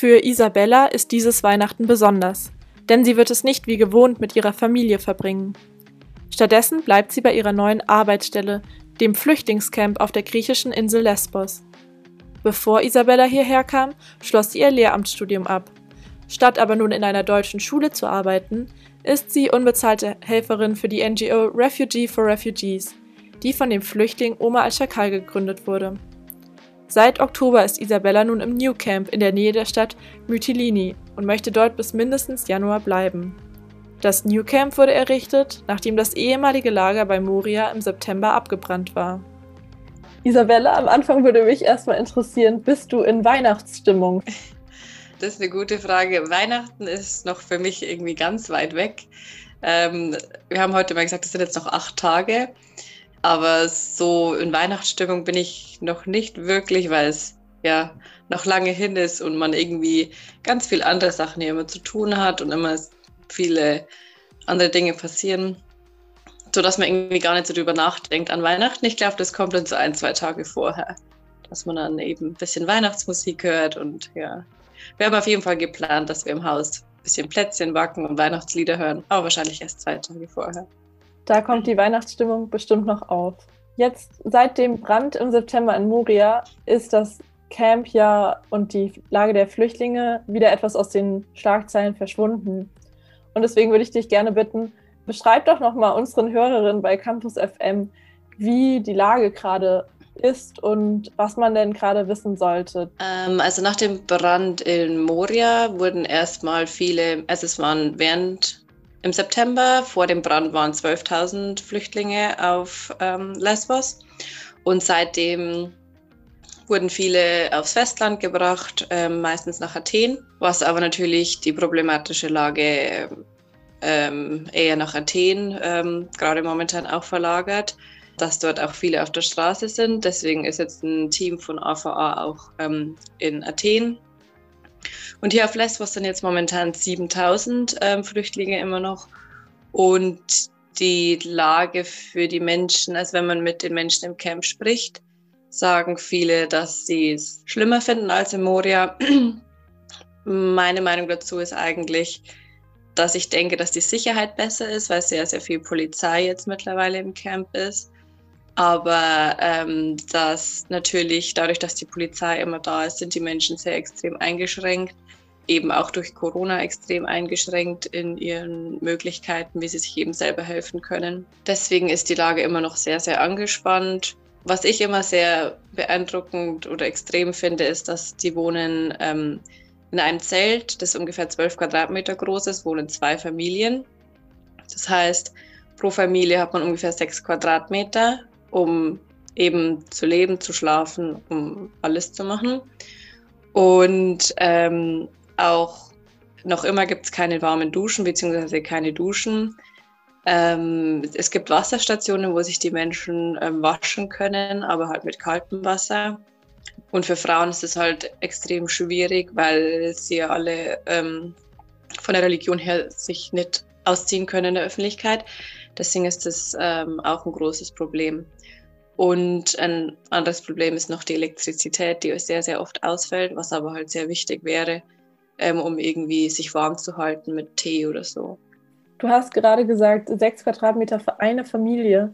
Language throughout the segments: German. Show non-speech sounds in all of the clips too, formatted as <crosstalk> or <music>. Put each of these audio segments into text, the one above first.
Für Isabella ist dieses Weihnachten besonders, denn sie wird es nicht wie gewohnt mit ihrer Familie verbringen. Stattdessen bleibt sie bei ihrer neuen Arbeitsstelle, dem Flüchtlingscamp auf der griechischen Insel Lesbos. Bevor Isabella hierher kam, schloss sie ihr Lehramtsstudium ab. Statt aber nun in einer deutschen Schule zu arbeiten, ist sie unbezahlte Helferin für die NGO Refugee for Refugees, die von dem Flüchtling Omar al-Shakal gegründet wurde. Seit Oktober ist Isabella nun im New Camp in der Nähe der Stadt Mytilini und möchte dort bis mindestens Januar bleiben. Das New Camp wurde errichtet, nachdem das ehemalige Lager bei Moria im September abgebrannt war. Isabella, am Anfang würde mich erstmal interessieren, bist du in Weihnachtsstimmung? <laughs> Das ist eine gute Frage. Weihnachten ist noch für mich irgendwie ganz weit weg. Ähm, wir haben heute mal gesagt, es sind jetzt noch acht Tage. Aber so in Weihnachtsstimmung bin ich noch nicht wirklich, weil es ja noch lange hin ist und man irgendwie ganz viel andere Sachen hier immer zu tun hat und immer viele andere Dinge passieren, sodass man irgendwie gar nicht so drüber nachdenkt an Weihnachten. Ich glaube, das kommt dann so ein, zwei Tage vorher, dass man dann eben ein bisschen Weihnachtsmusik hört und ja. Wir haben auf jeden Fall geplant, dass wir im Haus ein bisschen Plätzchen backen und Weihnachtslieder hören, aber wahrscheinlich erst zwei Tage vorher. Da kommt die Weihnachtsstimmung bestimmt noch auf. Jetzt seit dem Brand im September in Moria ist das Camp ja und die Lage der Flüchtlinge wieder etwas aus den Schlagzeilen verschwunden. Und deswegen würde ich dich gerne bitten, beschreib doch nochmal unseren Hörerinnen bei Campus FM, wie die Lage gerade ist und was man denn gerade wissen sollte. Ähm, also nach dem Brand in Moria wurden erstmal viele, also es waren während im September vor dem Brand waren 12.000 Flüchtlinge auf ähm, Lesbos und seitdem wurden viele aufs Festland gebracht, äh, meistens nach Athen, was aber natürlich die problematische Lage ähm, eher nach Athen ähm, gerade momentan auch verlagert, dass dort auch viele auf der Straße sind. Deswegen ist jetzt ein Team von AVA auch ähm, in Athen und hier auf Lesbos sind jetzt momentan 7000 ähm, Flüchtlinge immer noch. Und die Lage für die Menschen, also wenn man mit den Menschen im Camp spricht, sagen viele, dass sie es schlimmer finden als in Moria. <clears throat> Meine Meinung dazu ist eigentlich, dass ich denke, dass die Sicherheit besser ist, weil sehr, sehr viel Polizei jetzt mittlerweile im Camp ist. Aber ähm, dass natürlich dadurch, dass die Polizei immer da ist, sind die Menschen sehr extrem eingeschränkt eben auch durch Corona extrem eingeschränkt in ihren Möglichkeiten, wie sie sich eben selber helfen können. Deswegen ist die Lage immer noch sehr, sehr angespannt. Was ich immer sehr beeindruckend oder extrem finde, ist, dass die wohnen ähm, in einem Zelt, das ungefähr zwölf Quadratmeter groß ist, wohnen zwei Familien. Das heißt, pro Familie hat man ungefähr sechs Quadratmeter, um eben zu leben, zu schlafen, um alles zu machen. Und ähm, auch noch immer gibt es keine warmen Duschen beziehungsweise keine Duschen. Ähm, es gibt Wasserstationen, wo sich die Menschen ähm, waschen können, aber halt mit kaltem Wasser. Und für Frauen ist es halt extrem schwierig, weil sie ja alle ähm, von der Religion her sich nicht ausziehen können in der Öffentlichkeit. Deswegen ist das ähm, auch ein großes Problem. Und ein anderes Problem ist noch die Elektrizität, die sehr, sehr oft ausfällt, was aber halt sehr wichtig wäre, ähm, um irgendwie sich warm zu halten mit Tee oder so. Du hast gerade gesagt, sechs Quadratmeter für eine Familie.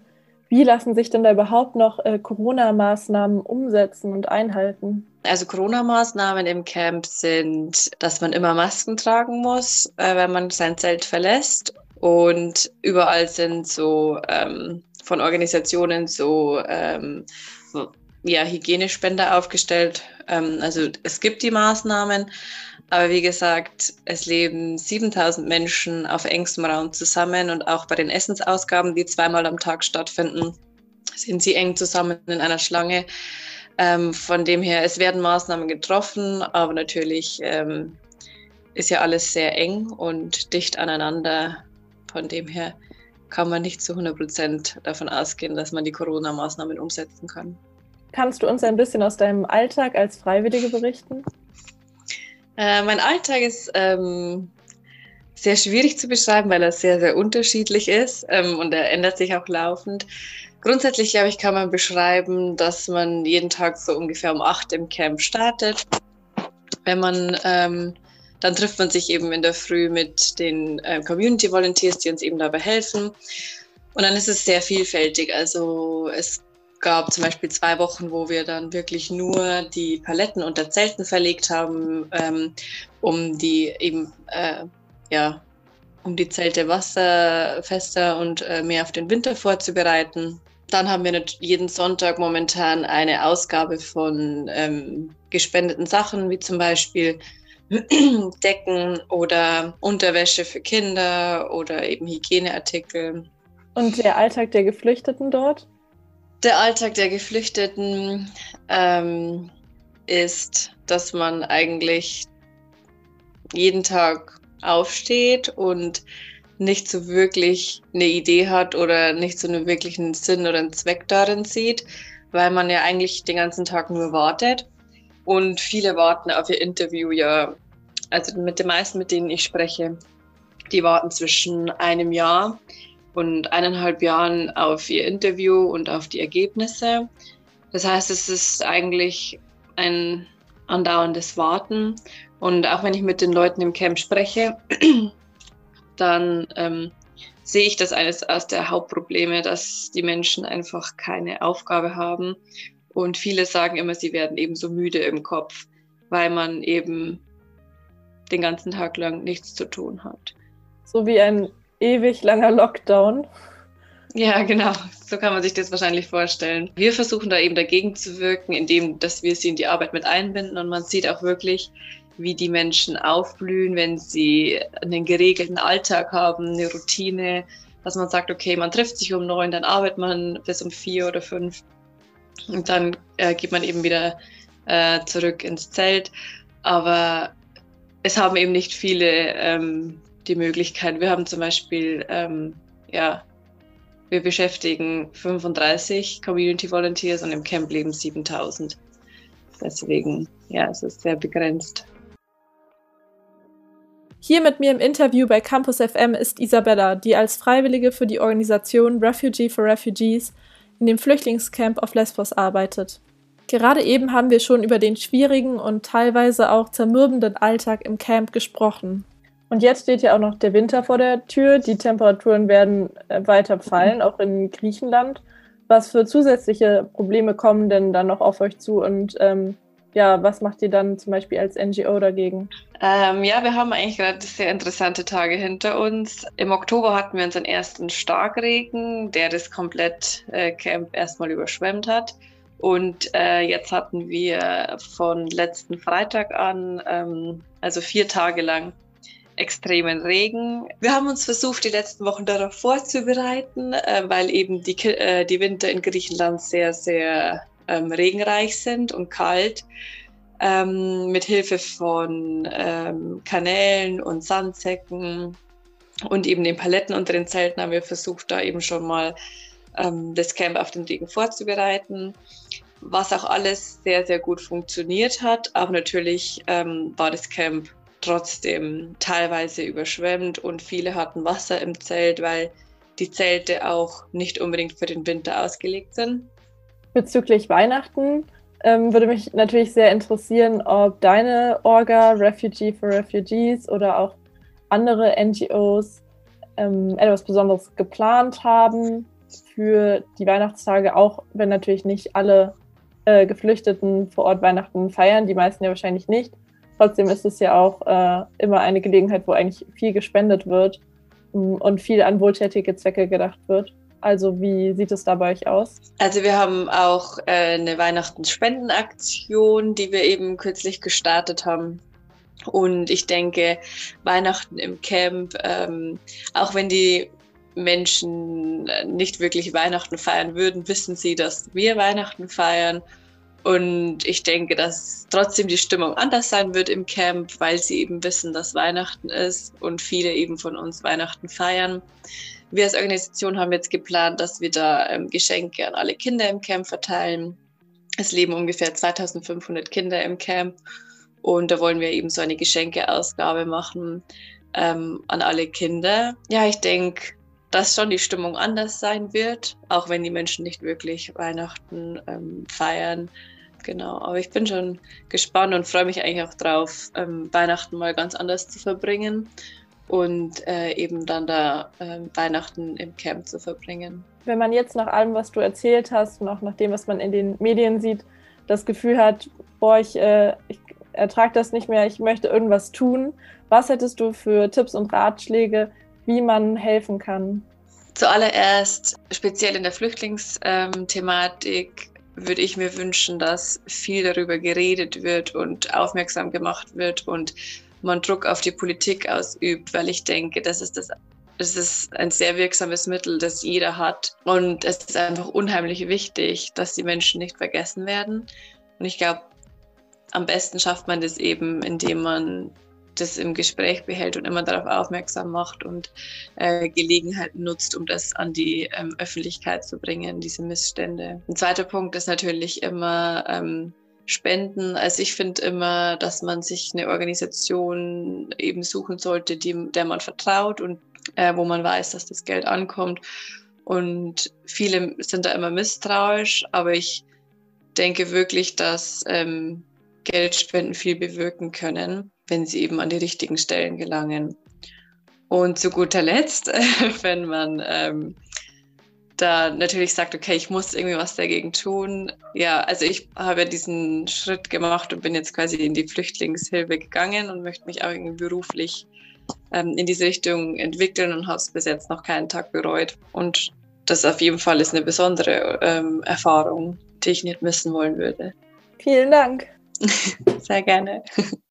Wie lassen sich denn da überhaupt noch äh, Corona-Maßnahmen umsetzen und einhalten? Also Corona-Maßnahmen im Camp sind, dass man immer Masken tragen muss, äh, wenn man sein Zelt verlässt. Und überall sind so ähm, von Organisationen so ähm, ja, Hygienespender aufgestellt. Ähm, also es gibt die Maßnahmen, aber wie gesagt, es leben 7000 Menschen auf engstem Raum zusammen und auch bei den Essensausgaben, die zweimal am Tag stattfinden, sind sie eng zusammen in einer Schlange. Ähm, von dem her, es werden Maßnahmen getroffen, aber natürlich ähm, ist ja alles sehr eng und dicht aneinander. Von dem her kann man nicht zu 100 Prozent davon ausgehen, dass man die Corona-Maßnahmen umsetzen kann. Kannst du uns ein bisschen aus deinem Alltag als Freiwillige berichten? Äh, mein Alltag ist ähm, sehr schwierig zu beschreiben, weil er sehr, sehr unterschiedlich ist ähm, und er ändert sich auch laufend. Grundsätzlich, glaube ich, kann man beschreiben, dass man jeden Tag so ungefähr um acht im Camp startet. wenn man ähm, dann trifft man sich eben in der Früh mit den äh, Community Volunteers, die uns eben dabei helfen. Und dann ist es sehr vielfältig. Also es gab zum Beispiel zwei Wochen, wo wir dann wirklich nur die Paletten unter Zelten verlegt haben, ähm, um die eben äh, ja um die Zelte wasserfester und äh, mehr auf den Winter vorzubereiten. Dann haben wir jeden Sonntag momentan eine Ausgabe von ähm, gespendeten Sachen, wie zum Beispiel <clears throat> Decken oder Unterwäsche für Kinder oder eben Hygieneartikel. Und der Alltag der Geflüchteten dort? Der Alltag der Geflüchteten ähm, ist, dass man eigentlich jeden Tag aufsteht und nicht so wirklich eine Idee hat oder nicht so einen wirklichen Sinn oder einen Zweck darin sieht, weil man ja eigentlich den ganzen Tag nur wartet. Und viele warten auf ihr Interview ja, also mit den meisten, mit denen ich spreche, die warten zwischen einem Jahr und eineinhalb Jahren auf ihr Interview und auf die Ergebnisse. Das heißt, es ist eigentlich ein andauerndes Warten. Und auch wenn ich mit den Leuten im Camp spreche, <clears throat> dann ähm, sehe ich das eines aus der Hauptprobleme, dass die Menschen einfach keine Aufgabe haben. Und viele sagen immer, sie werden eben so müde im Kopf, weil man eben den ganzen Tag lang nichts zu tun hat. So wie ein ewig langer Lockdown. Ja, genau. So kann man sich das wahrscheinlich vorstellen. Wir versuchen da eben dagegen zu wirken, indem dass wir sie in die Arbeit mit einbinden und man sieht auch wirklich, wie die Menschen aufblühen, wenn sie einen geregelten Alltag haben, eine Routine, dass man sagt, okay, man trifft sich um neun, dann arbeitet man bis um vier oder fünf und dann äh, geht man eben wieder äh, zurück ins Zelt. Aber es haben eben nicht viele ähm, die Möglichkeit. Wir haben zum Beispiel, ähm, ja, wir beschäftigen 35 Community Volunteers und im Camp leben 7000. Deswegen, ja, es ist sehr begrenzt. Hier mit mir im Interview bei Campus FM ist Isabella, die als Freiwillige für die Organisation Refugee for Refugees in dem Flüchtlingscamp auf Lesbos arbeitet. Gerade eben haben wir schon über den schwierigen und teilweise auch zermürbenden Alltag im Camp gesprochen. Und jetzt steht ja auch noch der Winter vor der Tür. Die Temperaturen werden äh, weiter fallen, auch in Griechenland. Was für zusätzliche Probleme kommen denn dann noch auf euch zu und ähm, ja, was macht ihr dann zum Beispiel als NGO dagegen? Ähm, ja, wir haben eigentlich gerade sehr interessante Tage hinter uns. Im Oktober hatten wir unseren ersten Starkregen, der das komplett äh, Camp erstmal überschwemmt hat. Und äh, jetzt hatten wir von letzten Freitag an, ähm, also vier Tage lang, extremen Regen. Wir haben uns versucht, die letzten Wochen darauf vorzubereiten, äh, weil eben die, äh, die Winter in Griechenland sehr, sehr ähm, regenreich sind und kalt. Ähm, mit Hilfe von ähm, Kanälen und Sandsäcken und eben den Paletten unter den Zelten haben wir versucht, da eben schon mal ähm, das Camp auf den Regen vorzubereiten. Was auch alles sehr, sehr gut funktioniert hat. Aber natürlich ähm, war das Camp trotzdem teilweise überschwemmt und viele hatten Wasser im Zelt, weil die Zelte auch nicht unbedingt für den Winter ausgelegt sind. Bezüglich Weihnachten ähm, würde mich natürlich sehr interessieren, ob deine Orga, Refugee for Refugees oder auch andere NGOs ähm, etwas Besonderes geplant haben für die Weihnachtstage, auch wenn natürlich nicht alle äh, Geflüchteten vor Ort Weihnachten feiern, die meisten ja wahrscheinlich nicht. Trotzdem ist es ja auch äh, immer eine Gelegenheit, wo eigentlich viel gespendet wird mm, und viel an wohltätige Zwecke gedacht wird. Also wie sieht es da bei euch aus? Also wir haben auch äh, eine Weihnachten-Spendenaktion, die wir eben kürzlich gestartet haben. Und ich denke, Weihnachten im Camp, ähm, auch wenn die Menschen nicht wirklich Weihnachten feiern würden, wissen sie, dass wir Weihnachten feiern und ich denke, dass trotzdem die Stimmung anders sein wird im Camp, weil sie eben wissen, dass Weihnachten ist und viele eben von uns Weihnachten feiern. Wir als Organisation haben jetzt geplant, dass wir da ähm, Geschenke an alle Kinder im Camp verteilen. Es leben ungefähr 2500 Kinder im Camp und da wollen wir eben so eine Geschenkeausgabe machen ähm, an alle Kinder. Ja, ich denke, dass schon die Stimmung anders sein wird, auch wenn die Menschen nicht wirklich Weihnachten ähm, feiern genau. Aber ich bin schon gespannt und freue mich eigentlich auch drauf, ähm, Weihnachten mal ganz anders zu verbringen und äh, eben dann da äh, Weihnachten im Camp zu verbringen. Wenn man jetzt nach allem, was du erzählt hast und auch nach dem, was man in den Medien sieht, das Gefühl hat, boah, ich, äh, ich ertrage das nicht mehr, ich möchte irgendwas tun, was hättest du für Tipps und Ratschläge, wie man helfen kann? Zuallererst, speziell in der Flüchtlingsthematik, würde ich mir wünschen, dass viel darüber geredet wird und aufmerksam gemacht wird und man Druck auf die Politik ausübt, weil ich denke, das ist das es ist ein sehr wirksames Mittel, das jeder hat. Und es ist einfach unheimlich wichtig, dass die Menschen nicht vergessen werden. Und ich glaube, am besten schafft man das eben, indem man das im Gespräch behält und immer darauf aufmerksam macht und äh, Gelegenheiten nutzt, um das an die ähm, Öffentlichkeit zu bringen, diese Missstände. Ein zweiter Punkt ist natürlich immer ähm, Spenden. Also ich finde immer, dass man sich eine Organisation eben suchen sollte, die, der man vertraut und äh, wo man weiß, dass das Geld ankommt. Und viele sind da immer misstrauisch, aber ich denke wirklich, dass ähm, Geldspenden viel bewirken können, wenn sie eben an die richtigen Stellen gelangen. Und zu guter Letzt, <laughs> wenn man ähm, da natürlich sagt, okay, ich muss irgendwie was dagegen tun. Ja, also ich habe diesen Schritt gemacht und bin jetzt quasi in die Flüchtlingshilfe gegangen und möchte mich auch irgendwie beruflich ähm, in diese Richtung entwickeln und habe es bis jetzt noch keinen Tag bereut. Und das auf jeden Fall ist eine besondere ähm, Erfahrung, die ich nicht missen wollen würde. Vielen Dank. <laughs> Sehr gerne.